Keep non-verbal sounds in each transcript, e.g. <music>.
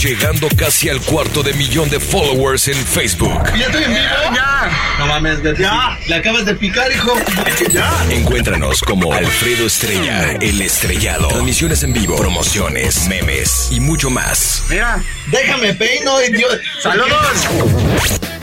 Llegando casi al cuarto de millón de followers en Facebook. ¿Ya estoy en vivo? Ya. No mames. Ya. Le acabas de picar, hijo. Ya. Encuéntranos como Alfredo Estrella, el estrellado. Transmisiones en vivo, promociones, memes y mucho más. Mira. Déjame peino, idiota. Saludos.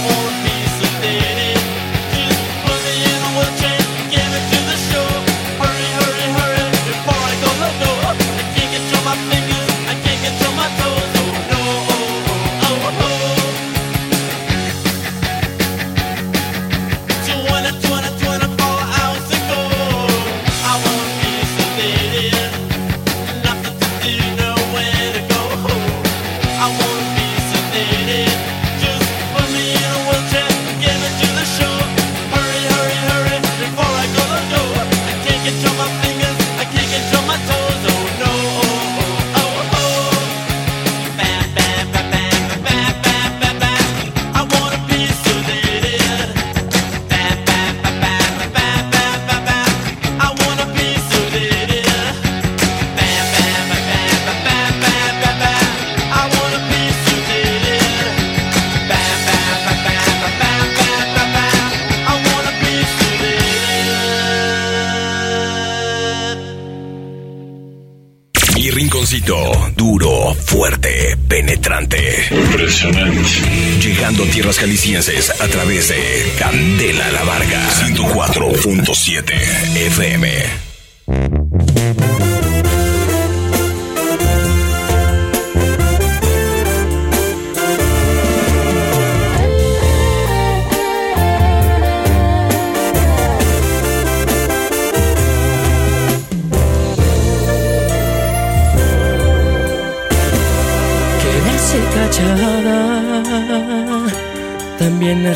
Mi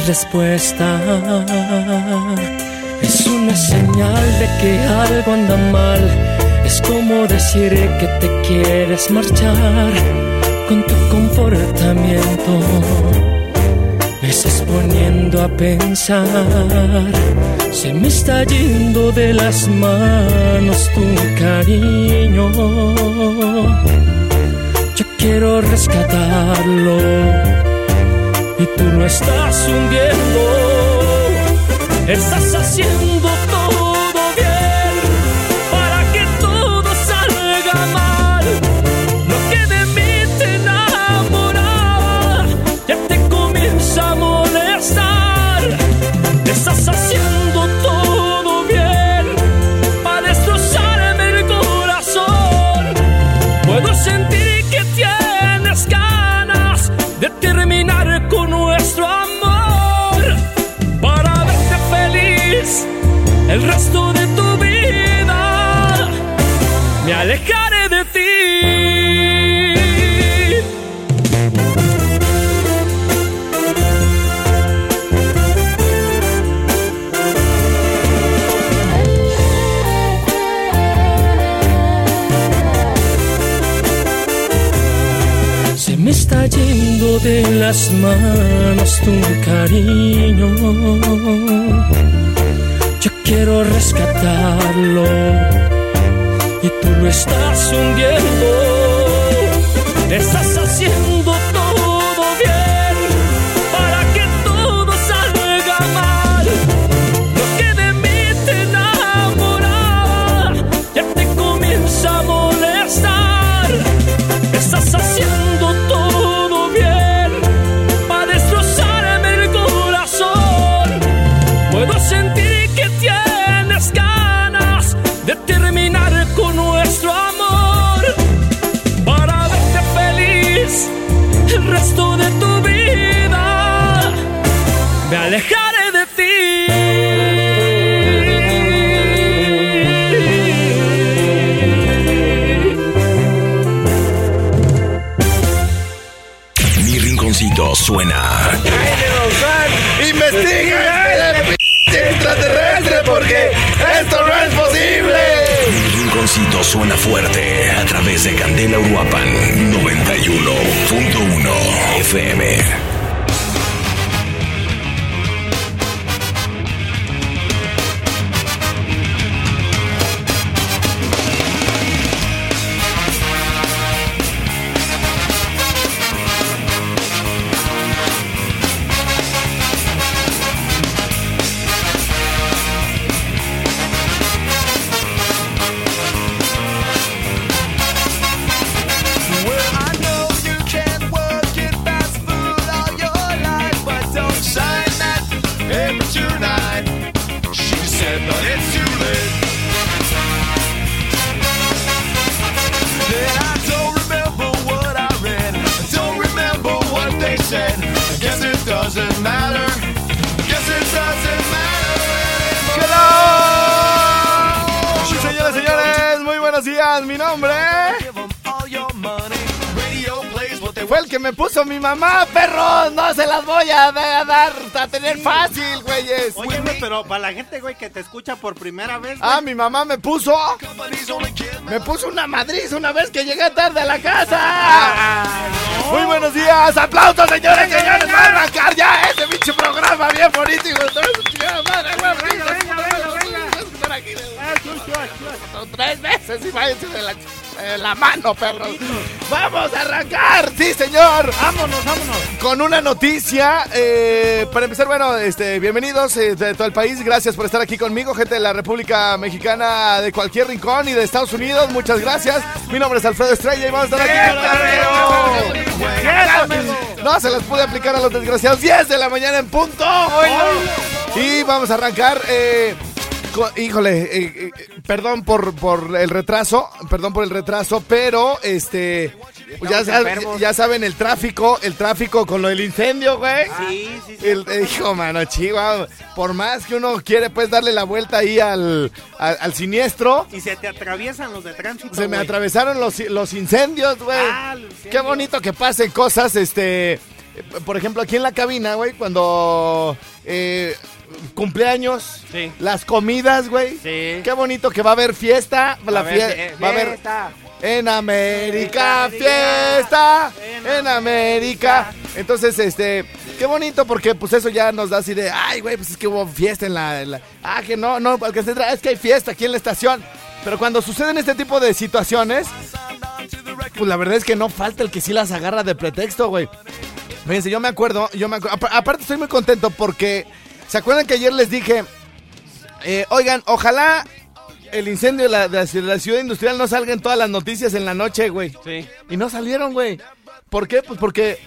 respuesta. Es una señal de que algo anda mal. Es como decir que te quieres marchar con tu comportamiento. Me estás poniendo a pensar. Se me está yendo de las manos tu cariño. Yo quiero rescatarlo y lo estás hundiendo. Estás haciendo el resto de tu vida. Me alejaré de ti. Se me está yendo de las manos tu cariño. Quiero rescatarlo y tú lo estás hundiendo. Estás haciendo rinconcito suena. ¡Investiga el extraterrestre porque esto no es posible! Rinconcito suena fuerte a través de Candela Uruapan 91.1 FM. Para la gente, güey, que te escucha por primera vez, güey, Ah, mi mamá me puso. Me puso una madriz una vez que llegué tarde a la casa. Muy buenos días. Aplausos, señores y señores. Va a arrancar ya este pinche programa bien bonito. madre, güey. venga, venga, venga, venga. Tres veces y váyanse de la, de la mano, perros. Vamos a arrancar, sí, señor. vámonos, vámonos. Con una noticia, eh, para empezar, bueno, este, bienvenidos eh, de todo el país, gracias por estar aquí conmigo, gente de la República Mexicana, de cualquier rincón y de Estados Unidos, muchas gracias. Mi nombre es Alfredo Estrella y vamos a estar aquí. con- No, se las pude aplicar a los desgraciados 10 de la mañana en punto. Y vamos a arrancar. eh, híjole, eh, eh, perdón por, por el retraso, perdón por el retraso, pero este ya, sab- enfermos. ya saben el tráfico, el tráfico con lo del incendio, güey. Sí, sí, sí. El, eh, hijo, mano, chihuahua. Por más que uno quiere, pues, darle la vuelta ahí al, al, al siniestro, Y se te atraviesan los de tránsito, se me güey. atravesaron los, los incendios, güey. Ah, los incendios. Qué bonito que pasen cosas, este... Por ejemplo, aquí en la cabina, güey, cuando... eh, cumpleaños, Sí. las comidas, güey. Sí. Qué bonito que va a haber fiesta. La fie- va a haber en América, fiesta, en América. Entonces, este, qué bonito porque pues eso ya nos da así de, ay, güey, pues es que hubo fiesta en la, en la- ah, que no, no, porque se tra- es que hay fiesta aquí en la estación. Pero cuando suceden este tipo de situaciones, pues la verdad es que no falta el que sí las agarra de pretexto, güey. Fíjense, yo me acuerdo, yo me acuerdo. apa- Aparte estoy muy contento porque, ¿se acuerdan que ayer les dije, eh, oigan, ojalá el incendio de la, de ciudad industrial no salga en todas las noticias en la noche, güey? Sí. Y no salieron, güey. ¿Por qué? Pues porque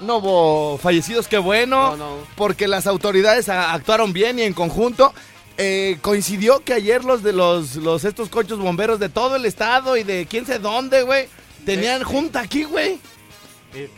no hubo fallecidos, qué bueno. No, no. Porque las autoridades a- actuaron bien y en conjunto. Eh, coincidió que ayer los de los, los estos cochos bomberos de todo el estado y de quién sé dónde, güey, tenían junta aquí, güey.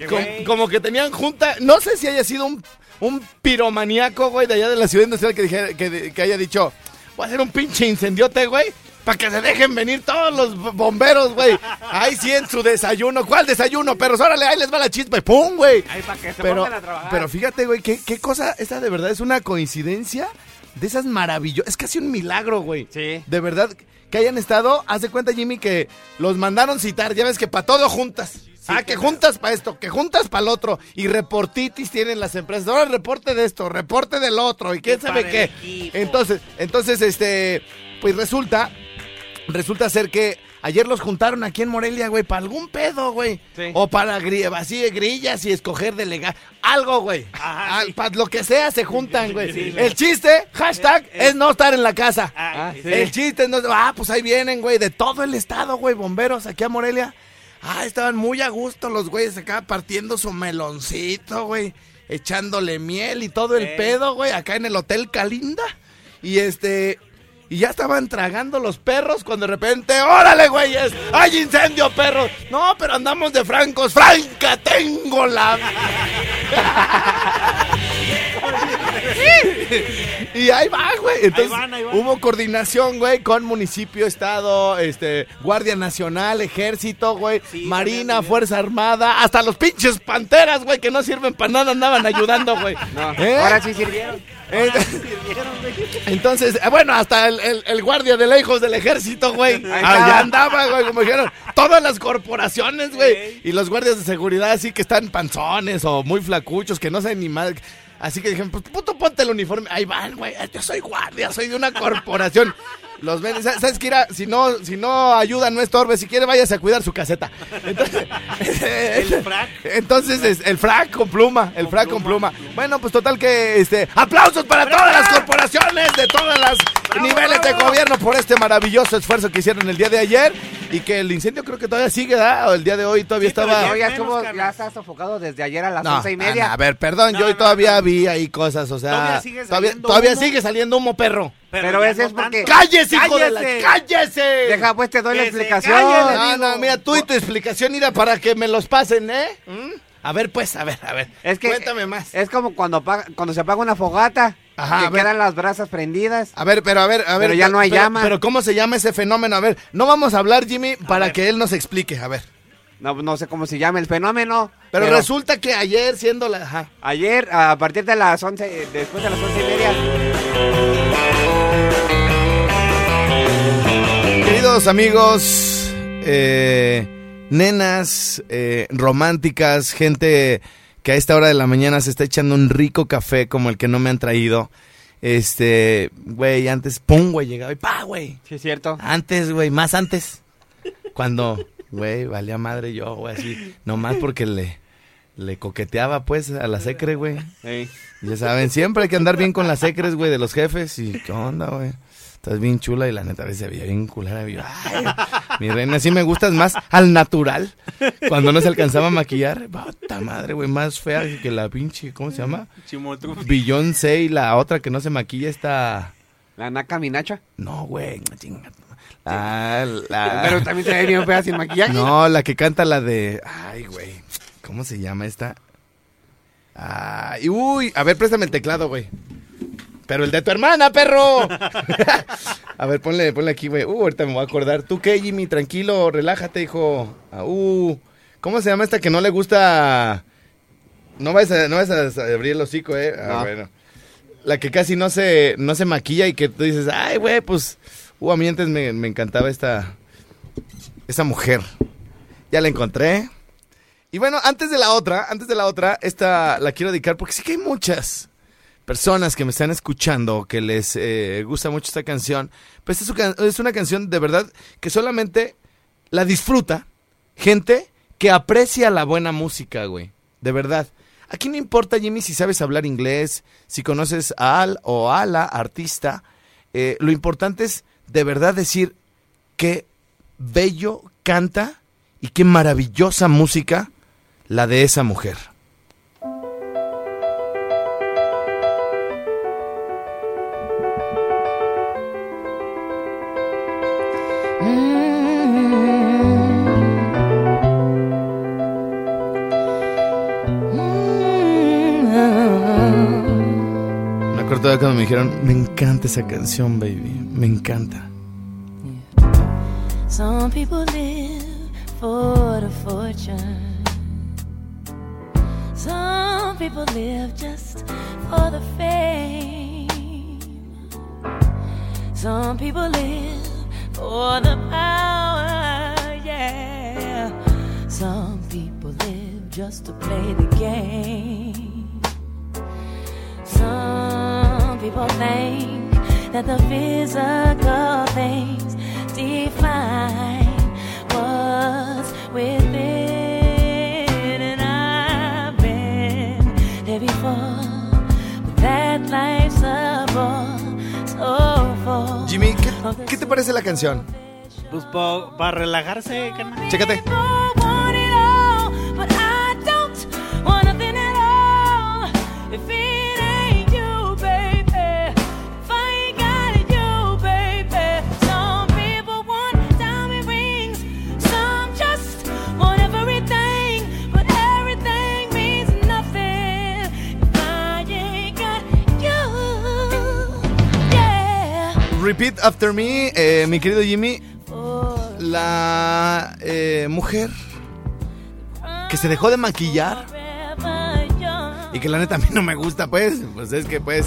Com- como que tenían junta. No sé si haya sido un, un piromaníaco, güey, de allá de la ciudad industrial que, dijera, que, que haya dicho: Voy a hacer un pinche incendiote, güey. Para que se dejen venir todos los bomberos, güey. Ahí sí en su desayuno. ¿Cuál desayuno, perros? Órale, ahí les va la chispa y ¡pum, güey! Ahí para que se Pero, a trabajar. pero fíjate, güey, ¿qué, qué cosa. Esta de verdad es una coincidencia de esas maravillosas. Es casi un milagro, güey. Sí. De verdad, que hayan estado. Haz de cuenta, Jimmy, que los mandaron citar. Ya ves que para todo juntas. Ah, que juntas para esto, que juntas para el otro. Y reportitis tienen las empresas. Ahora reporte de esto, reporte del otro. Y quién sabe qué. Entonces, entonces, este. Pues resulta. Resulta ser que ayer los juntaron aquí en Morelia, güey, para algún pedo, güey. Sí. O para gri- así de grillas y escoger delegar. Algo, güey. Para lo que sea se juntan, güey. El chiste, hashtag, es no estar en la casa. Ah, sí. El chiste es no. Ah, pues ahí vienen, güey, de todo el estado, güey, bomberos aquí a Morelia. Ah, estaban muy a gusto los güeyes acá partiendo su meloncito, güey. Echándole miel y todo el Ey. pedo, güey, acá en el Hotel Calinda. Y este. Y ya estaban tragando los perros cuando de repente, órale, güeyes, hay incendio, perros. No, pero andamos de francos. Franca, tengo la... <laughs> <laughs> y ahí va, güey. Entonces, van, ahí van. hubo coordinación, güey, con municipio, estado, este, Guardia Nacional, Ejército, güey, Sí, Marina, también, Fuerza Armada, hasta los pinches panteras, güey, que no sirven para nada, andaban ayudando, güey. <laughs> No, ¿Eh? ahora sí sirvieron. Eh, <laughs> Entonces, eh, bueno, hasta el, el- el guardia de lejos del ejército, güey. Allá andaba, güey, como dijeron. Todas las corporaciones, güey. Y los guardias de seguridad así que están panzones o muy flacuchos, que no saben ni más. Así que dijeron, pues puto ponte el uniforme. Ahí van, güey. Yo soy guardia, soy de una corporación. Los ven, ¿sabes qué? Si no, si no ayuda, no estorbe. Si quiere, váyase a cuidar su caseta. Entonces, <laughs> El frac. entonces es el frac con pluma, el frac con pluma. Bueno, pues total que este aplausos para todas las corporaciones de todos los niveles de gobierno por este maravilloso esfuerzo que hicieron el día de ayer y que el incendio creo que todavía sigue, ¿verdad? O el día de hoy todavía Sí, pero estaba ya menos, estuvo, ya está sofocado desde ayer a las no, once y media. no, a ver, perdón, No, yo no, todavía no. vi ahí cosas, o sea, Todavía sigue todavía, saliendo todavía humo. sigue saliendo humo, perro. Pero ya ese es porque-. ¡Cállese, hijo de la ¡Cállese! cállese! Deja, pues te doy la Que explicación. calle, le No, no, mira, tú y tu explicación, mira, para que me los pasen, ¿eh? ¿Mm? A ver, pues, a ver, a ver. Es que Cuéntame más. Es como cuando, apaga- cuando se apaga una fogata, Ajá, que quedan las brasas prendidas. A ver, pero a ver, a ver. Pero ya no hay pero- llama. Pero ¿cómo se llama ese fenómeno? A ver, no vamos a hablar, Jimmy, para que él nos explique, a ver. No, no sé cómo se llama el fenómeno. Pero, resulta que ayer, siendo la... Ajá. Ayer, a partir de las 11, después de las once y media, Queridos amigos, eh, nenas eh, románticas, gente que a esta hora de la mañana se está echando un rico café como el que no me han traído. Este, güey, antes, pum, güey, llegaba y pa, güey. sí es cierto. Antes, güey, más antes. Cuando, güey, valía madre yo, güey, así. Nomás porque le, le coqueteaba, pues, a la secre, güey. Sí. Ya saben, siempre hay que andar bien con las secres, güey, de los jefes. Y, ¿qué onda, güey? Estás bien chula y la neta a veces se veía bien culera. Yo, ay, mi reina, sí me gustas más al natural. Cuando no se alcanzaba a maquillar. Puta madre, güey, más fea que la pinche, ¿cómo se llama? Beyoncé y la otra que no se maquilla está... La naca minacha. No, güey. Ah, la... Pero también se ve bien fea sin maquillaje. No, la que canta la de. Ay, güey. ¿Cómo se llama esta? Ay, uy. A ver, préstame el teclado, güey. Pero el de tu hermana, perro. <laughs> a ver, ponle, ponle aquí, güey. Uh, ahorita me voy a acordar. ¿Tú qué, Jimmy? Tranquilo, relájate, hijo. Ah, uh. ¿Cómo se llama esta que no le gusta? No vas a, no vas a abrir el hocico, eh. Ah, No. bueno. La que casi no se, no se maquilla y que tú dices, ay, güey, pues. Uh, a mí antes me, me encantaba esta. Esa mujer. Ya la encontré. Y bueno, antes de la otra, antes de la otra, esta la quiero dedicar porque sí que hay muchas personas que me están escuchando que les eh, gusta mucho esta canción. Pues es, una- canción de verdad que solamente la disfruta gente que aprecia la buena música, güey. De verdad. Aquí no importa, Jimmy, si sabes hablar inglés, si conoces a al o a la artista. Eh, lo importante es de verdad decir qué bello canta y qué maravillosa música la de esa mujer. Acuerdo todavía cuando me dijeron, me encanta esa canción, baby, me encanta. Some people live for the fortune. Some people live just for the fame. Some people live for the power, yeah. Some people live just to play the game. Some people think that the physical things define what's within. ¿Qué, te parece la canción? Pues para relajarse, carnal. Chécate. Repeat after me, eh, mi querido Jimmy. La eh, mujer que se dejó de maquillar y que la neta a mí no me gusta, pues. Pues es que, pues,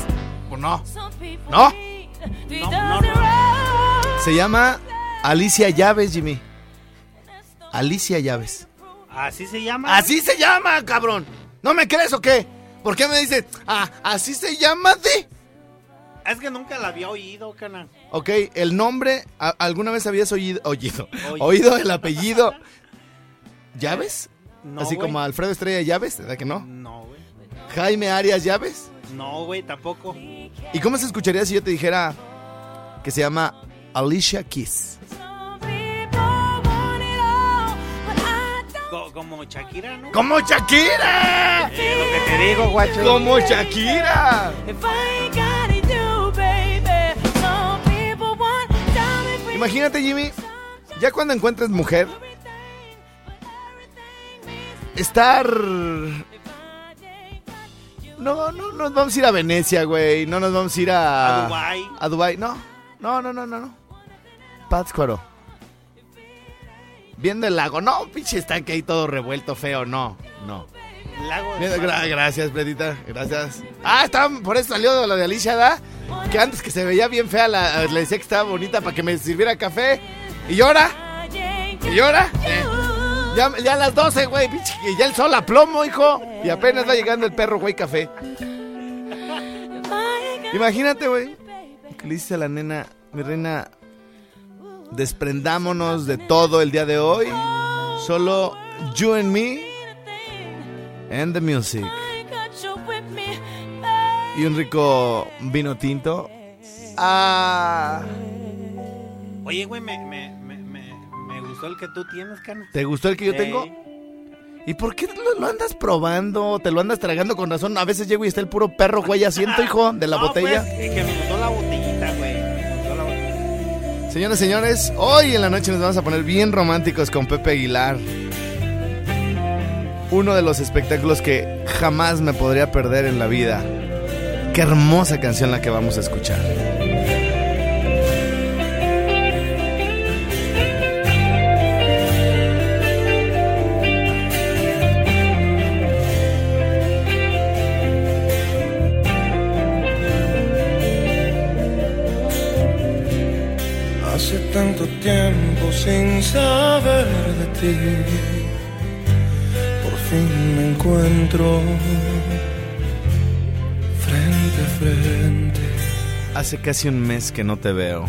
pues no. No. Se llama Alicia Llaves, Jimmy. Alicia Llaves. Así se llama. Así se llama, cabrón. ¿No me crees o qué? ¿Por qué me dices, ah, así se llama de? Es que nunca la había oído, carnal. Ok, el nombre, ¿a- ¿alguna vez habías oído, oído, Oído. oído el apellido <laughs> Llaves? No, Así como Alfredo Estrella Llaves, ¿verdad que no? No, güey. Jaime Arias Llaves. No, güey, tampoco. ¿Y cómo se escucharía si yo te dijera que se llama Alicia Keys? Co- como Shakira, ¿no? ¡Como Shakira! Eh, lo que te digo, guacho. ¡Como Shakira! Imagínate, Jimmy, ya cuando encuentres mujer, estar... No, no nos vamos a ir a Venecia, güey. No nos vamos a ir a... A Dubái. A Dubái, no. No, no, no, no, no. Pátzcuaro. Viendo el lago. No, pinche estanque ahí todo revuelto, feo. No, no. Lago de Mira, gra- Esparta. gracias, Predita. Gracias. Ah, estaba, por eso salió lo de Alicia, ¿da? Que antes que se veía bien fea, la- le decía que estaba bonita para que me sirviera café. ¿Y ahora? ¿Y ahora? Eh, ya, ya a las 12, güey, pinche, que ya el sol a plomo, hijo. Y apenas va llegando el perro, güey, café. Imagínate, güey. Que le dice a la nena, mi reina, desprendámonos de todo el día de hoy. Solo you and me and the music. Y un rico vino tinto. Ah. Oye, güey, me, me, me, me, me gustó el que tú tienes, carnal. ¿Te gustó el que yo tengo? ¿Y por qué lo, lo andas probando? ¿Te lo andas tragando con razón? A veces llego y está el puro perro, güey, asiento, hijo, de la No, botella. pues, es que me gustó la botellita, güey. Me gustó la botellita. Señoras, señores, hoy en la noche nos vamos a poner bien románticos con Pepe Aguilar. Uno de los espectáculos que jamás me podría perder en la vida. Qué hermosa canción la que vamos a escuchar. Hace tanto tiempo sin saber de ti, fin me encuentro frente a frente. Hace casi un mes que no te veo.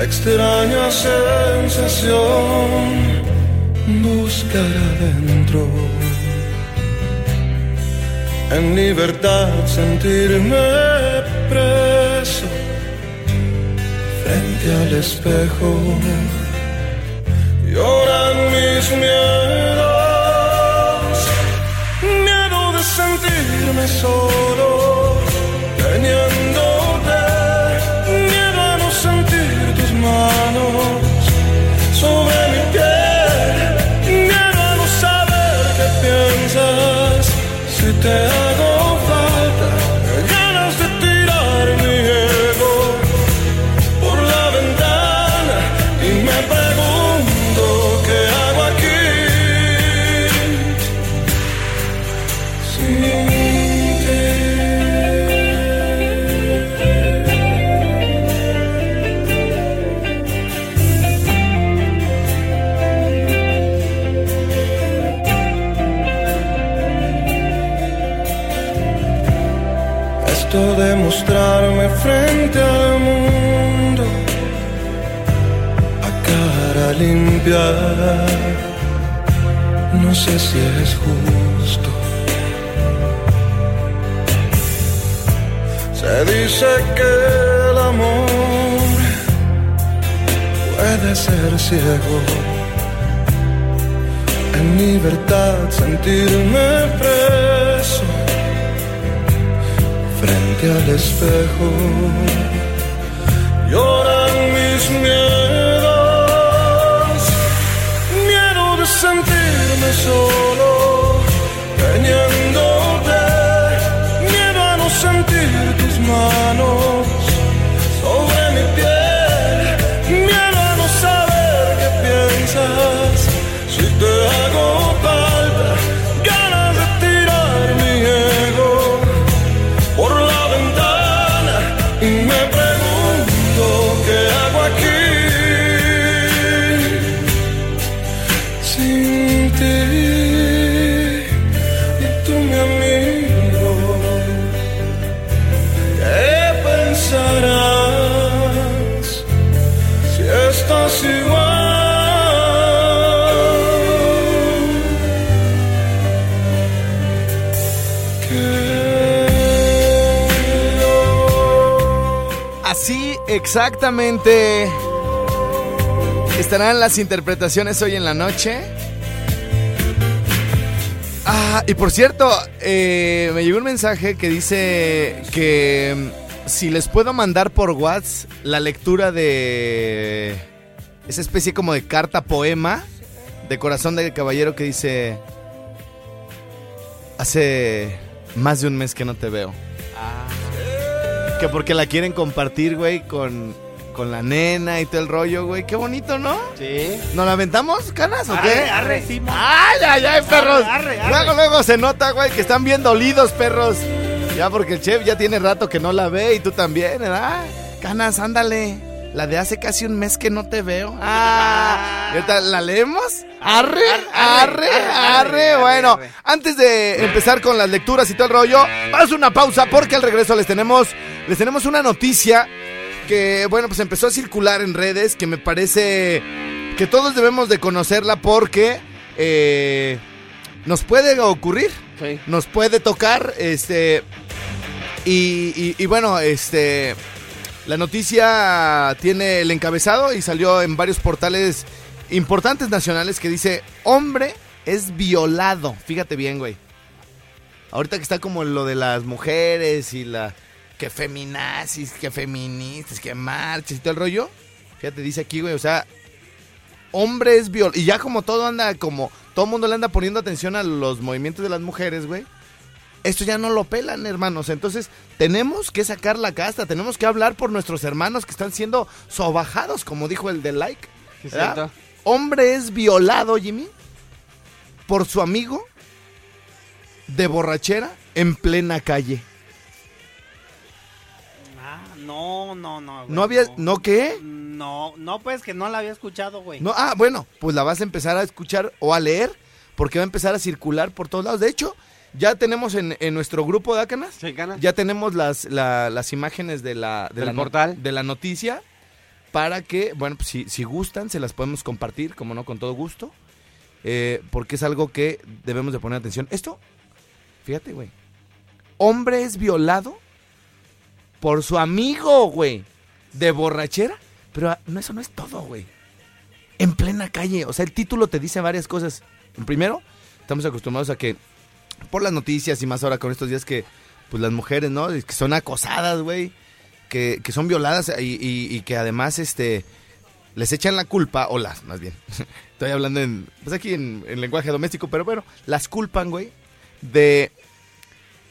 Extraña sensación buscar adentro en libertad sentirme preso frente al espejo. Lloran mis miedos, sentirme solo, teniéndote, miedo a no sentir tus manos sobre mi piel, miedo a no saber qué piensas si te frente al mundo a cara limpia, no sé si es justo. Se dice que el amor puede ser ciego. En libertad sentirme preso frente al espejo. Lloran mis miedos, miedo de sentirme solo, teniéndote, miedo a no sentir tus manos exactamente estarán las interpretaciones hoy en la noche. Ah, y por cierto, eh, me llegó un mensaje que dice que mm, si les puedo mandar por WhatsApp la lectura de esa especie como de carta poema de corazón del caballero que dice hace más de un mes que no te veo. Que porque la quieren compartir, güey, con, con la nena y todo el rollo, güey. Qué bonito, ¿no? Sí. ¿Nos la aventamos, canas, o qué? Arre, arre, sí, ¡Ay, ay, ay, perros! Arre, arre, arre. Luego, luego se nota, güey, que están bien dolidos, perros. Ya porque el chef ya tiene rato que no la ve y tú también, ¿verdad? Canas, ándale. La de hace casi un mes que no te veo. Ah, ¿y ahorita la leemos? Arre, arre, arre. Bueno, antes de empezar con las lecturas y todo el rollo, vamos a una pausa porque al regreso les tenemos, les tenemos una noticia que, bueno, pues empezó a circular en redes que me parece que todos debemos de conocerla porque eh, nos puede ocurrir, Sí. nos puede tocar, este, y, y- y bueno, este, la noticia tiene el encabezado y salió en varios portales importantes nacionales que dice, hombre es violado, fíjate bien, güey. Ahorita que está como lo de las mujeres y la que feminazis, que feministas, que marchas y todo el rollo. Fíjate, dice aquí, güey, o sea, hombre es violado. Y ya como todo anda, como todo el mundo le anda poniendo atención a los movimientos de las mujeres, güey. Esto ya no lo pelan, hermanos. Entonces, tenemos que sacar la casta, tenemos que hablar por nuestros hermanos que están siendo sobajados, como dijo el de like. Sí. Hombre es violado, Jimmy, por su amigo de borrachera en plena calle. Ah, no, no, no. güey, ¿No había, no qué? No, no, pues que no la había escuchado, güey. No, ah, bueno, pues la vas a empezar a escuchar o a leer porque va a empezar a circular por todos lados. De hecho, ya tenemos en, en nuestro grupo de Acanas, Sí, ya tenemos las, la- las imágenes de la, de la no- portal. de la noticia para que, bueno, pues si, si gustan, se las podemos compartir, como no, con todo gusto, eh, porque es algo que debemos de poner atención. Esto, fíjate, güey, hombre es violado por su amigo, güey, de borrachera. Pero ah, no, eso no es todo, güey. En plena calle. O sea, el título te dice varias cosas. Primero, estamos acostumbrados a que, por las noticias y más ahora con estos días que, pues las mujeres, ¿no? Que son acosadas, güey. Que, que son violadas y, y- y que además, este, les echan la culpa, o las, más bien. <laughs> Estoy hablando en, pues aquí en, en lenguaje doméstico, pero bueno, las culpan, güey, de,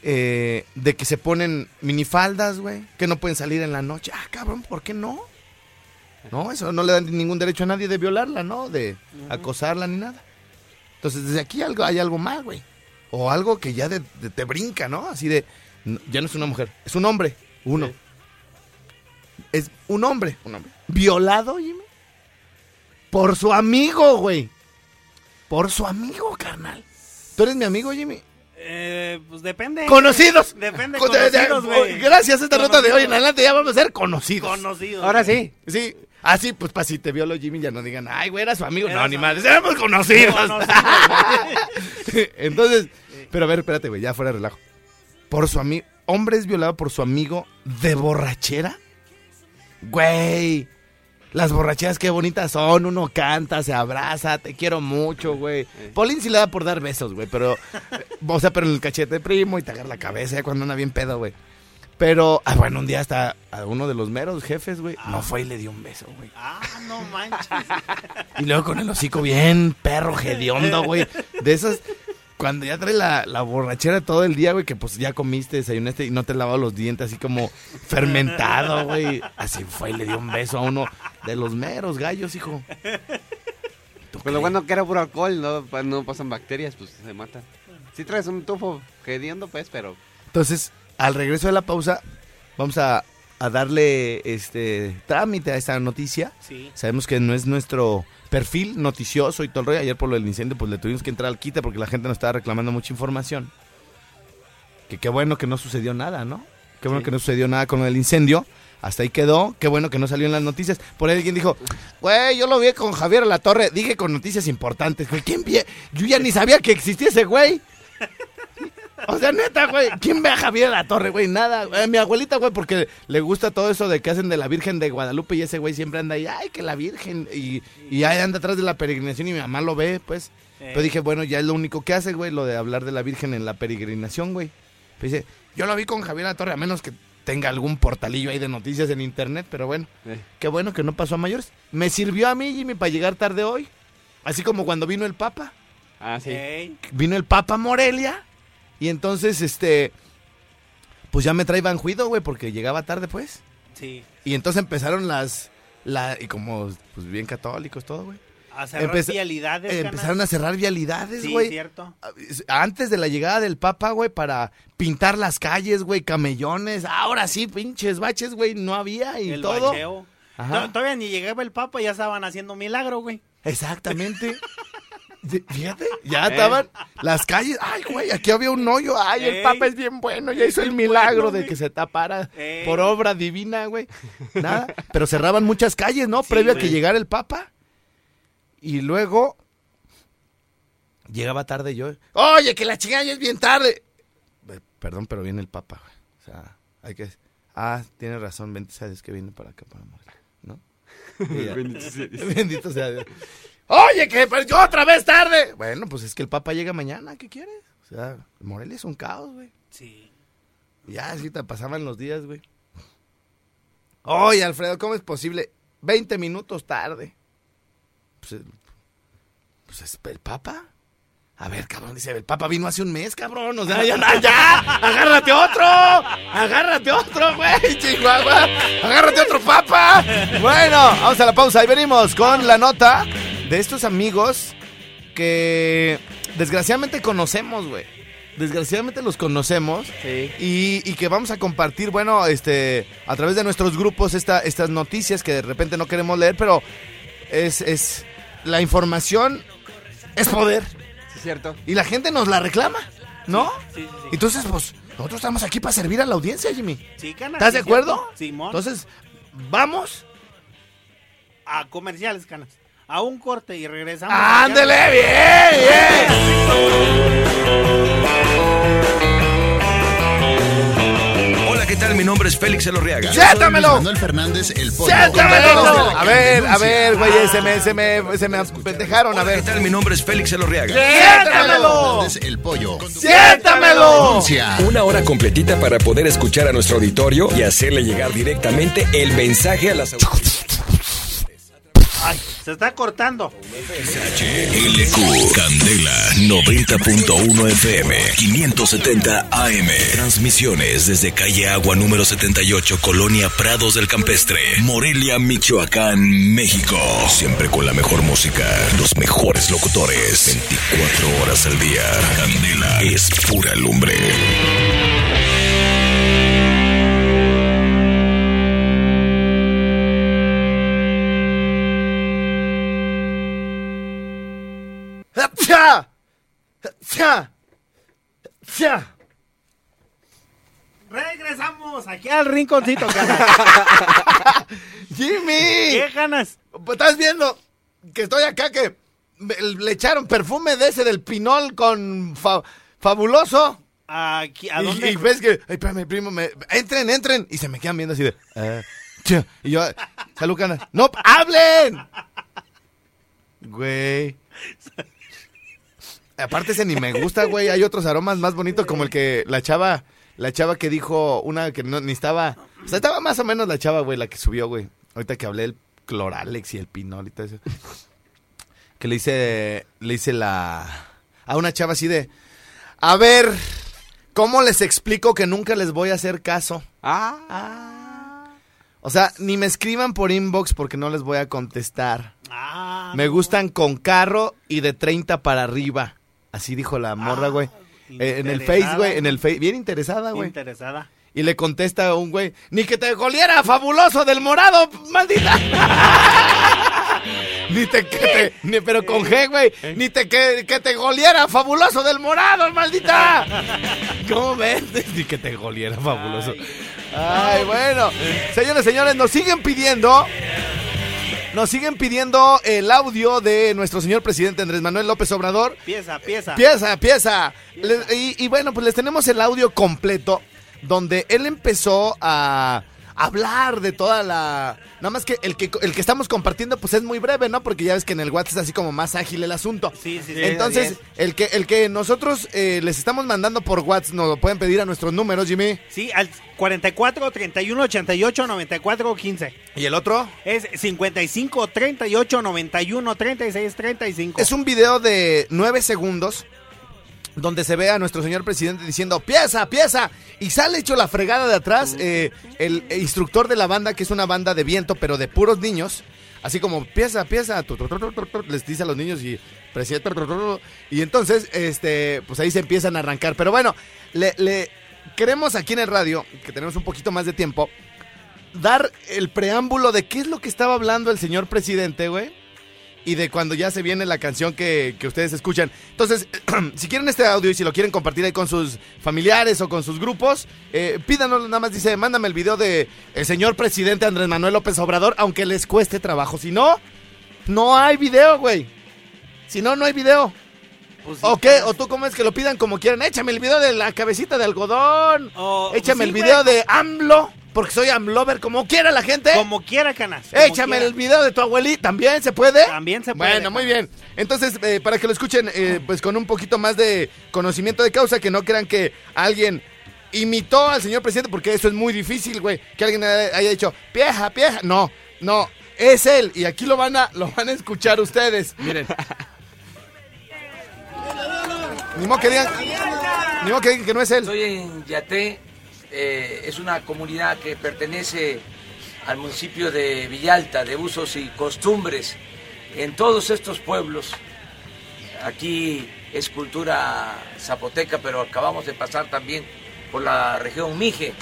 eh, de que se ponen minifaldas, güey, que no pueden salir en la noche. Ah, cabrón, ¿por qué no? No, eso no le dan ningún derecho a nadie de violarla, ¿no? De acosarla ni nada. Entonces, desde aquí algo, hay algo mal, güey. O algo que ya de- de- te brinca, ¿no? Así de, ya no es una mujer, es un hombre, uno. Es un hombre, un hombre. Violado, Jimmy. Por su amigo, güey. Por su amigo, carnal. ¿Tú eres mi amigo, Jimmy? Eh, pues depende. ¡Conocidos! Depende, Con- de- de- conocidos, güey. Gracias a esta nota de hoy en Conocidos. adelante ya vamos a ser conocidos. Conocidos. Ahora sí. Sí. Así, pues, para si te violó Jimmy, ya no digan, ay, güey, era su amigo. Era no, su ni madre, éramos conocidos. Conocidos, <laughs> Entonces, pero a ver, espérate, güey, ya fuera de relajo. Por su amigo, hombre es violado por su amigo de borrachera. Güey, las borracheras qué bonitas son. Uno canta, se abraza, te quiero mucho, güey. Paulín sí le da por dar besos, güey, pero, o sea, pero en el cachete primo y te agarra la cabeza ya cuando anda bien pedo, güey. Pero, ah, bueno, un día hasta a uno de los meros jefes, güey, no fue y le dio un beso, güey. Ah, no manches. <laughs> Y luego con el hocico bien perro, hediondo, güey. De esas, cuando ya trae la, la borrachera todo el día, güey, que pues ya comiste, desayunaste y no te has lavado los dientes, así como fermentado, güey. Así fue y le dio un beso a uno de los meros gallos, hijo. Pues lo bueno que era puro alcohol, no, pues, no pasan bacterias, pues se matan. Si traes un tufo hediondo, pues, pero... Entonces, al regreso de la pausa, vamos a, a darle este trámite a esta noticia. Sí. Sabemos que no es nuestro perfil noticioso y todo el rollo. Ayer por lo del incendio, pues le tuvimos que entrar al quite porque la gente nos estaba reclamando mucha información. Que qué bueno que no sucedió nada, ¿no? Qué bueno Sí. que no sucedió nada con el incendio. Hasta ahí quedó. Qué bueno que no salió en las noticias. Por ahí alguien dijo, güey, yo lo vi con Javier la Torre. Dije con noticias importantes. Güey, ¿quién vi? Yo ya ni sabía que existía ese güey. O sea, neta, güey. ¿Quién ve a Javier la Torre, güey? Nada. Eh, mi abuelita, güey, porque le gusta todo eso de que hacen de la Virgen de Guadalupe y ese güey siempre anda ahí, ay, que la Virgen. Y, y ahí anda atrás de la peregrinación y mi mamá lo ve, pues. Eh. Pero dije, bueno, ya es lo único que hace, güey, lo de hablar de la Virgen en la peregrinación, güey. Pero dice, yo lo vi con Javier la Torre, a menos que tenga algún portalillo ahí de noticias en internet, pero bueno. eh. Qué bueno que no pasó a mayores. Me sirvió a mí, Jimmy, para llegar tarde hoy. Así como cuando vino el Papa Ah, sí. Vino el Papa Morelia y entonces este pues ya me trae banjuido, güey, porque llegaba tarde, pues. sí. Y entonces empezaron las la y como pues bien católicos todo, güey. A cerrar vialidades, Empezaron a cerrar vialidades, Sí, güey. cierto. Antes de la llegada del Papa, güey, para pintar las calles, güey, camellones. Ahora sí, pinches baches, güey, no había y El todo. bacheo. Ajá. To- Todavía ni llegaba el papa ya estaban haciendo milagro, güey. Exactamente. <laughs> Fíjate, ya estaban las calles. Ay, güey, aquí había un hoyo. Ay, el. Papa es bien bueno. Ya hizo el milagro de que se tapara Ey. por obra divina, güey. Nada. Pero cerraban muchas calles, ¿no? Previo a que llegara el Papa. Y luego llegaba tarde yo. Oye, que la chingada ya es bien tarde. Eh, Perdón, pero viene el Papa, güey. O sea, hay que. Ah, tienes razón. Bendito sea Dios que viene para acá para morir, ¿no? <laughs> Ya. Bendito sea Dios. <laughs> Oye, que pues, yo otra vez tarde. Bueno, pues es que el Papa llega mañana, ¿qué quieres? O sea, Morelia es un caos, güey. Sí. Ya, así te pasaban los días, güey. Oye, Alfredo, ¿cómo es posible? 20 minutos tarde. Pues, eh, pues es el Papa. A ver, cabrón, dice, el Papa vino hace un mes, cabrón. O sea, ya, ya, ya. agárrate otro. Agárrate otro, güey, Chihuahua. Agárrate otro Papa. Bueno, vamos a la pausa y venimos con la nota de estos amigos que desgraciadamente conocemos, güey. Desgraciadamente los conocemos Sí. y, y que vamos a compartir, bueno, este, a través de nuestros grupos esta, estas noticias que de repente no queremos leer, pero es, es la información es poder Sí, es cierto. y la gente nos la reclama, ¿no? Sí, sí, sí. Entonces, pues, nosotros estamos aquí para servir a la audiencia, Jimmy. Sí, canas, ¿Estás de acuerdo? Simón. Entonces, vamos. a comerciales, canas. A un corte y regresamos. ¡Ándele, bien, bien! Mi nombre es Félix Elorriaga. ¡Siéntamelo! Manuel Fernández, el pollo. ¡Siéntamelo! A ver, a ver, güey, se me, se me, se me pendejaron, a Hola, ¿qué ver. tal? Mi nombre es Félix Elorriaga. ¡Siéntamelo! Fernández, el pollo. ¡Siéntamelo! Una hora completita para poder escuchar a nuestro auditorio y hacerle llegar directamente el mensaje a las Ay, se está cortando. LQ Candela 90.1 FM 570 AM Transmisiones desde calle Agua número 78 Colonia Prados del Campestre Morelia, Michoacán, México. Siempre con la mejor música Los mejores locutores 24 horas al día. Candela es pura lumbre Regresamos aquí al rinconcito, <laughs> ganas. ¡Jimmy! ¿Qué ganas? Pues, ¿Estás viendo que estoy acá que le echaron perfume de ese del pinol con fa- fabuloso? Aquí, ¿A Y- dónde? Y, ves que, ay, espérame, primo, me- entren, entren. Y se me quedan viendo así de, "Ah, cha". y yo, salud, cana. ¡No, hablen! <laughs> Güey. Aparte ese ni me gusta, güey. Hay otros aromas más bonitos como el que la chava, la chava que dijo, una que no, ni estaba, o sea, estaba más o menos la chava, güey, la que subió, güey. Ahorita que hablé el cloralex y el pinol y todo eso. Que le hice, le hice la, a una chava así de, a ver, ¿cómo les explico que nunca les voy a hacer caso? Ah, O sea, ni me escriban por inbox porque no les voy a contestar. Ah, Me gustan con carro y de 30 para arriba. Así dijo la morra, güey. Eh, en el Face, güey, en el Face. Bien interesada, güey. interesada. Y le contesta un güey, ni que te goliera fabuloso del morado, maldita. <laughs> ni te, que te, ni, pero con G, güey, ni te que, que te goliera fabuloso del morado, maldita. ¿Cómo ves? Ni que te goliera fabuloso. Ay, bueno. Señores, señores, nos siguen pidiendo. Nos siguen pidiendo el audio de nuestro señor presidente Andrés Manuel López Obrador. Pieza, pieza. Pieza, pieza. Le- y, y bueno, pues les tenemos el audio completo donde él empezó a hablar de toda la... Nada más que el que el que estamos compartiendo pues es muy breve, ¿no? Porque ya ves que en el WhatsApp es así como más ágil el asunto. Sí, sí, sí. Entonces, el que, el que nosotros eh, les estamos mandando por WhatsApp nos lo pueden pedir a nuestros números, Jimmy. Sí, al 44 31 88 94 15. ¿Y el otro? Es 55 38 91 36 35. Es un video de nueve segundos donde se ve a nuestro señor presidente diciendo pieza, pieza, y sale hecho la fregada de atrás eh, el instructor de la banda, que es una banda de viento, pero de puros niños, así como pieza, pieza, les dice a los niños y presidente, y entonces, este, pues ahí se empiezan a arrancar. Pero bueno, le queremos aquí en el radio, que tenemos un poquito más de tiempo, dar el preámbulo de qué es lo que estaba hablando el señor presidente, güey y de cuando ya se viene la canción que, que ustedes escuchan. Entonces, <clears throat> si quieren este audio y si lo quieren compartir ahí con sus familiares o con sus grupos, eh, pídanos, nada más dice, mándame el video de el señor presidente Andrés Manuel López Obrador, aunque les cueste trabajo. Si no, no hay video, güey. Si no, no hay video. Pues ¿O qué? ¿O tú cómo es que lo pidan como quieran? Échame el video de la cabecita de algodón. O- Échame sí, el video de AMLO, porque soy AMLover, como quiera la gente. Como quiera, canas. como Échame quiera. el video de tu abuelita, ¿también se puede? También se puede. Bueno, muy bien. Entonces, eh, para que lo escuchen, eh, pues con un poquito más de conocimiento de causa, que no crean que alguien imitó al señor presidente, porque eso es muy difícil, güey. Que alguien haya dicho, pieja, pieja. No, no, es él. Y aquí lo van a, lo van a escuchar ustedes. Miren. <laughs> Ni modo que digan, ni modo que digan que no es él. Estoy en Yaté, eh, es una comunidad que pertenece al municipio de Villalta, de usos y costumbres. En todos estos pueblos, aquí es cultura zapoteca, pero acabamos de pasar también por la región Mije.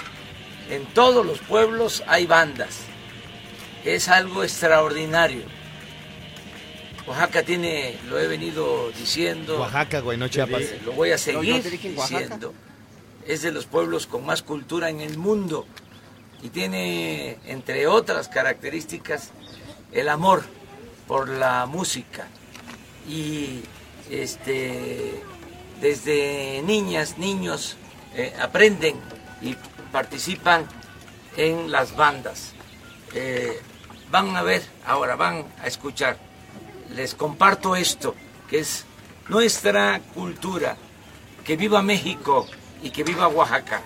En todos los pueblos hay bandas. Es algo extraordinario. Oaxaca tiene, lo he venido diciendo, Oaxaca, güey, no Chiapas. lo voy a seguir ¿No te dije en Oaxaca? Es de los pueblos con más cultura en el mundo y tiene, entre otras características, el amor por la música. Y este, desde niñas, niños eh, aprenden y participan en las bandas. Eh, van a ver ahora, van a escuchar. Les comparto esto, que es nuestra cultura. Que viva México y que viva Oaxaca.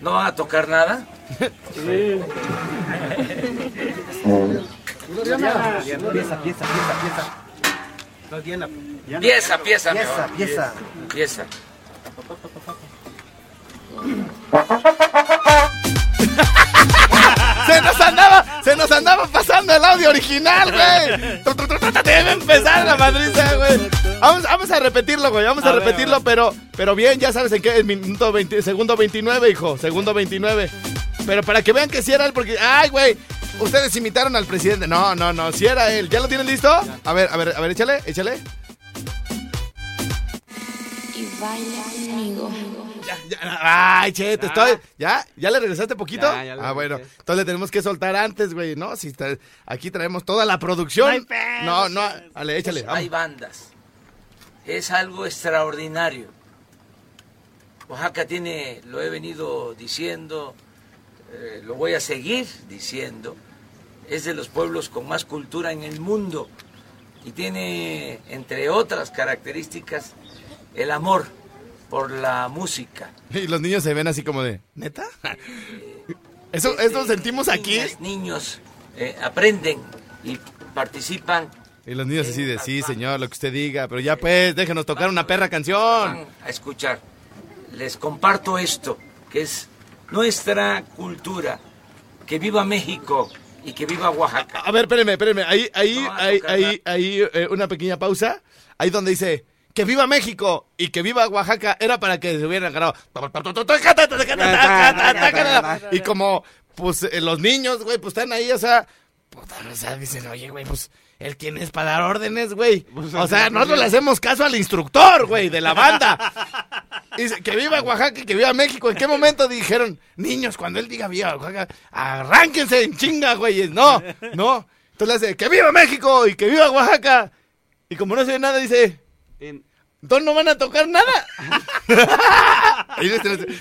¿No van a tocar nada? Pieza, pieza, pieza, pieza. Pieza, pieza, Pieza, mejor. pieza. Pieza. <laughs> Se nos andaba, pasando el audio original, güey. <laughs> Debe empezar la madriza, güey. Vamos, vamos a repetirlo, güey. Vamos a, A ver, repetirlo, ver. pero, pero bien, ya sabes en qué, el minuto 20, segundo 29, hijo. Segundo 29. Pero para que vean que sí era él, porque, ay, güey. Ustedes imitaron al presidente. No, no, no, sí era él. ¿Ya lo tienen listo? A ver, a ver, a ver, échale, échale. y baila conmigo. Ay, che, te estoy. ¿Ya? ¿Ya le regresaste poquito? Ya, ya le ah, bueno. regresé. Entonces le tenemos que soltar antes, güey, ¿no? Si está- aquí traemos toda la producción. No, no, dale, échale. Hay bandas. Es algo extraordinario. Oaxaca tiene, lo he venido diciendo, eh, lo voy a seguir diciendo, es de los pueblos con más cultura en el mundo y tiene, entre otras características, el amor por la música. Y los niños se ven así como de, ¿neta? <laughs> Eso, eso sentimos aquí. Los niños eh, aprenden y participan Y los niños así de, sí, señor, lo que usted diga, pero ya pues, déjenos tocar una perra canción. van a escuchar. Les comparto esto, que es nuestra cultura. Que viva México y que viva Oaxaca. A ver, espérenme, espérenme. Ahí, ahí, No, ahí, ahí, ahí, eh, una pequeña pausa. Ahí donde dice, que viva México y que viva Oaxaca, era para que se hubieran ganado. Y como, pues, eh, los niños, güey, pues están ahí, o sea, puta, o sea, dicen, oye, güey, pues, ¿el quién es para dar órdenes, güey? O sea, nosotros le hacemos caso al instructor, güey, de la banda. Dice, que viva Oaxaca y que viva México. ¿En qué momento dijeron, niños, cuando él diga viva Oaxaca, arránquense en chinga, güey? No, no. Entonces le hace, que viva México y que viva Oaxaca. Y como no se ve nada, dice, entonces no van a tocar nada. <laughs>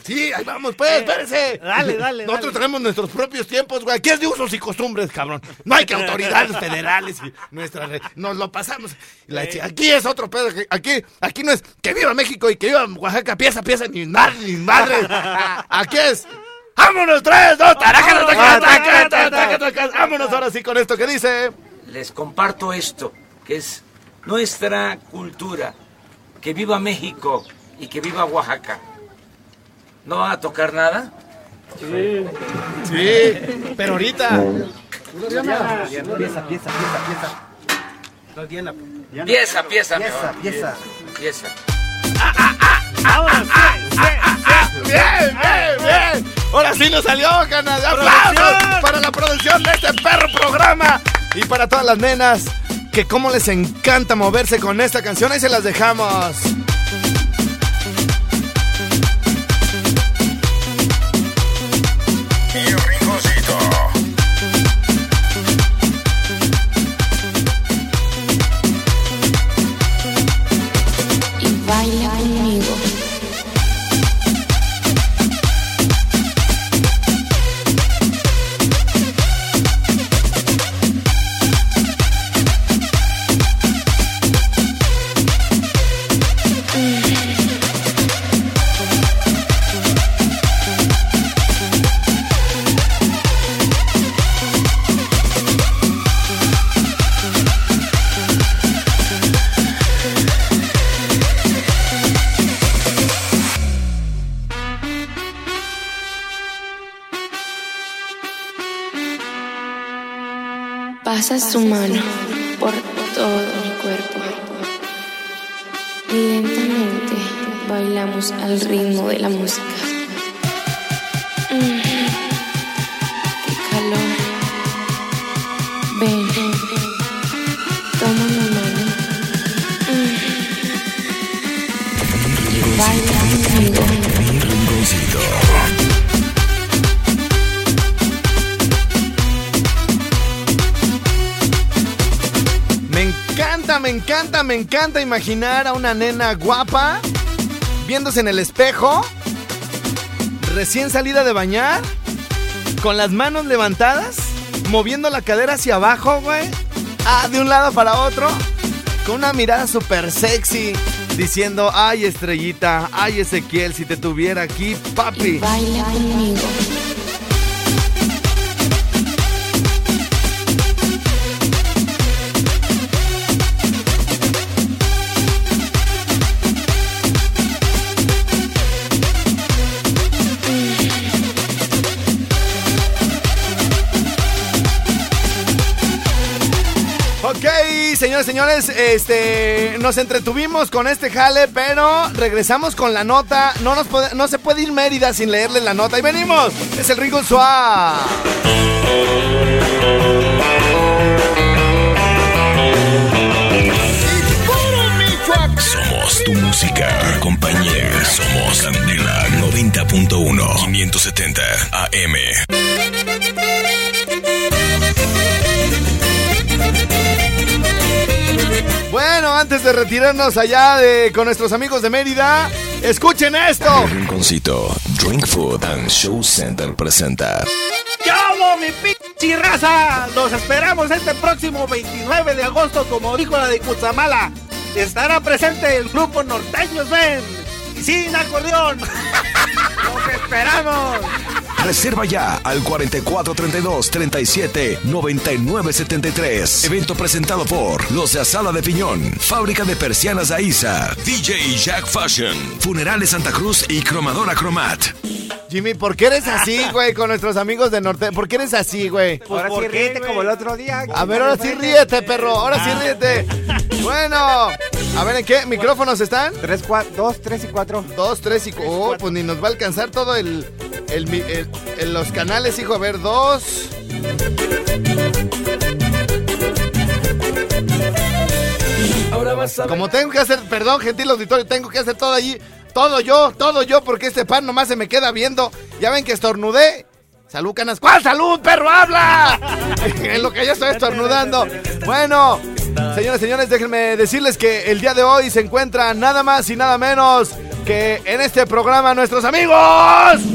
Sí, ahí vamos, pues, espérense. dale, dale, Nosotros tenemos nuestros propios tiempos, güey. Aquí es de usos y costumbres, cabrón. No hay que autoridades federales y nuestra re- nos lo pasamos. Y la chi- Aquí es otro pedo. Aquí, aquí no es que viva México y que viva Oaxaca, pieza, pieza, ni madre, ni madre. Aquí es. ¡Vámonos, tres, dos! Vámonos ahora sí con esto que dice. Les comparto esto, que es nuestra cultura. Que viva México y que viva Oaxaca. ¿No van a tocar nada? Sí. Sí, pero ahorita. Pieza, pieza, pieza, pieza. Pieza, pieza, Pieza, pieza. Pieza. Bien, bien, bien. Ahora sí nos salió, ganas. ¡Aplausos para la producción de este perro programa! Y para todas las nenas, que cómo les encanta moverse con esta canción, ahí se las dejamos. Pasa su mano por todo mi cuerpo. Y lentamente bailamos al ritmo de la música. Encanta, me encanta, imaginar a una nena guapa viéndose en el espejo, recién salida de bañar con las manos levantadas, moviendo la cadera hacia abajo, güey. Ah, de un lado para otro, con una mirada súper sexy, diciendo, ay estrellita, ay Ezequiel, si te tuviera aquí, papi. Señores, este, nos entretuvimos con este jale, pero regresamos con la nota. No, nos no se puede ir Mérida sin leerle la nota. Y venimos, es el Ringo Suá. Somos tu música, compañía. Somos Candela 90.1 570 AM. Bueno, antes de retirarnos allá de, con nuestros amigos de Mérida, escuchen esto. El Rinconcito, Drink Food and Show Center presenta. ¡Chavo, mi pinche raza! Los esperamos este próximo 29 de agosto, como dijo la de Cutzamala. Estará presente el grupo Norteños Ven. Y sin acordeón. <laughs> ¡Los esperamos! Reserva ya al 4432 37 99 73. Evento presentado por Los de Asada de Piñón, Fábrica de Persianas Aiza, DJ Jack Fashion, Funerales Santa Cruz y Cromadora Cromat. Jimmy, ¿por qué eres así, <laughs> güey, con nuestros amigos de Norte? ¿Por qué eres así, güey? Ahora sí ríete como el otro día. A ver, ahora sí ríete, perro. Ahora sí ríete. <laughs> Bueno, a ver, ¿en qué micrófonos están? Tres, cua- dos, tres y cuatro. Dos, tres y cuatro. Oh, pues ni nos va a alcanzar todo el, el, mi- el- el- los canales, hijo. A ver, dos. Ahora vas a. Como tengo que hacer, perdón, gentil auditorio, tengo que hacer todo allí. Todo yo, todo yo, porque este pan nomás se me queda viendo. Ya ven que estornudé. Salud, canas. ¿Cuál salud, perro? ¡Habla! <laughs> en lo que yo estoy estornudando. Bueno, señores, señores, déjenme decirles que el día de hoy se encuentra nada más y nada menos que en este programa nuestros amigos.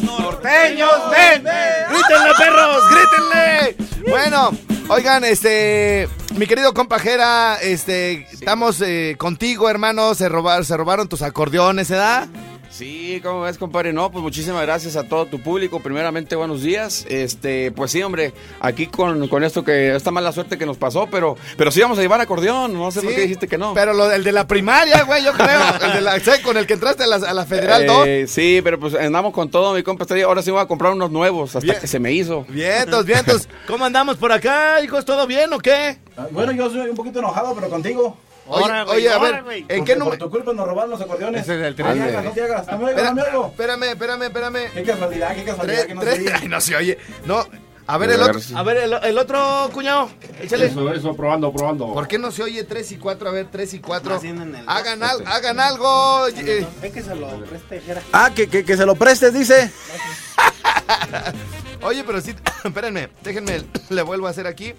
¡Norteños Ven! ¡Grítenle, perros! ¡Grítenle! Bueno, oigan, este. Mi querido compajera, este. Estamos eh, contigo, hermano. Se, robar, se robaron tus acordeones, ¿verdad? Sí, ¿cómo ves, compadre? No, pues muchísimas gracias a todo tu público. Primeramente, buenos días. Este, pues sí, hombre, aquí con, con esto que esta mala suerte que nos pasó, pero, pero sí vamos a llevar acordeón. No sé por Sí, qué dijiste que no. Pero lo del de la primaria, güey, yo creo. El de la, ¿sabes? con el que entraste a la, a la Federal 2. Eh, sí, pero pues andamos con todo, mi compa. Ahora sí voy a comprar unos nuevos, hasta Bien. que se me hizo. Vientos, vientos. <laughs> ¿Cómo andamos por acá, hijos? ¿Todo bien o qué? Bueno, yo soy un poquito enojado, pero contigo. Oye, Ahora, güey, oye, a ahora, ver. ¿en qué Por número? tu culpa nos robaron los acordeones. Ese es el No te tres. hagas, no te hagas. Dame algo, Espera- dame algo. espérame, espérame, espérame. Qué casualidad, qué casualidad Tres, que no tres. se oye. Ay, <laughs> no se oye. No. A ver, el otro, a ver el, el otro cuñado. Échale. Eso, eso, probando, probando. ¿Por qué no se oye 3 y 4? A ver, 3 y 4. Más bien en el- Hagan, al- hagan algo. eh, Es que se lo preste. Ah, que, que, que se lo prestes, dice. <laughs> Oye, pero sí, <coughs> espérenme, déjenme, <coughs> le vuelvo a hacer aquí.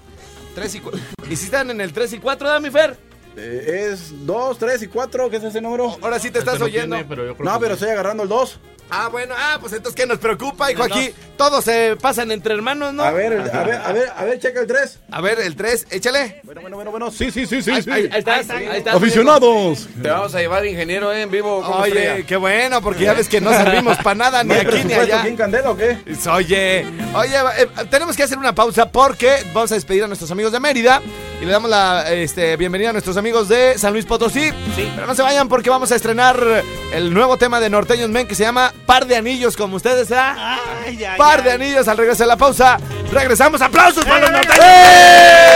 3 y 4. ¿Y si están en el 3 y 4, da mi Fer? Eh, es 2, 3 y 4, ¿qué es ese número? Ahora sí te estás oyendo. No, pero estoy agarrando el 2. Ah, bueno, ah, pues entonces, ¿qué nos preocupa, hijo? Aquí todos se pasan entre hermanos, ¿no? A ver, el- a ver, a ver, a ver, checa el 3. A ver, el 3, échale. Bueno, bueno, bueno, bueno. Sí, sí, sí, sí, Ahí, sí. ahí- ahí estás, ahí estás. Aficionados. Te vamos a llevar ingeniero eh, en vivo. ¿cómo Oye, qué bueno, porque ya ves que no servimos para nada, ni ¿No hay aquí ni allá. aquí en Candela o qué? Oye, oye, eh, tenemos que hacer una pausa porque vamos a despedir a nuestros amigos de Mérida y le damos la este, bienvenida a nuestros amigos de San Luis Potosí. Sí. Pero no se vayan porque vamos a estrenar el nuevo tema de Norteños Men que se llama Par de Anillos, como ustedes, ¿ah? Ay, ay, Par ay. de Anillos al regreso de la pausa. Regresamos, aplausos para los norteños.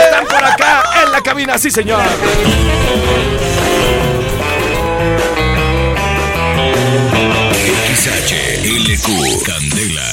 Están por acá en la cabina, sí, señor. XHLQ, Candela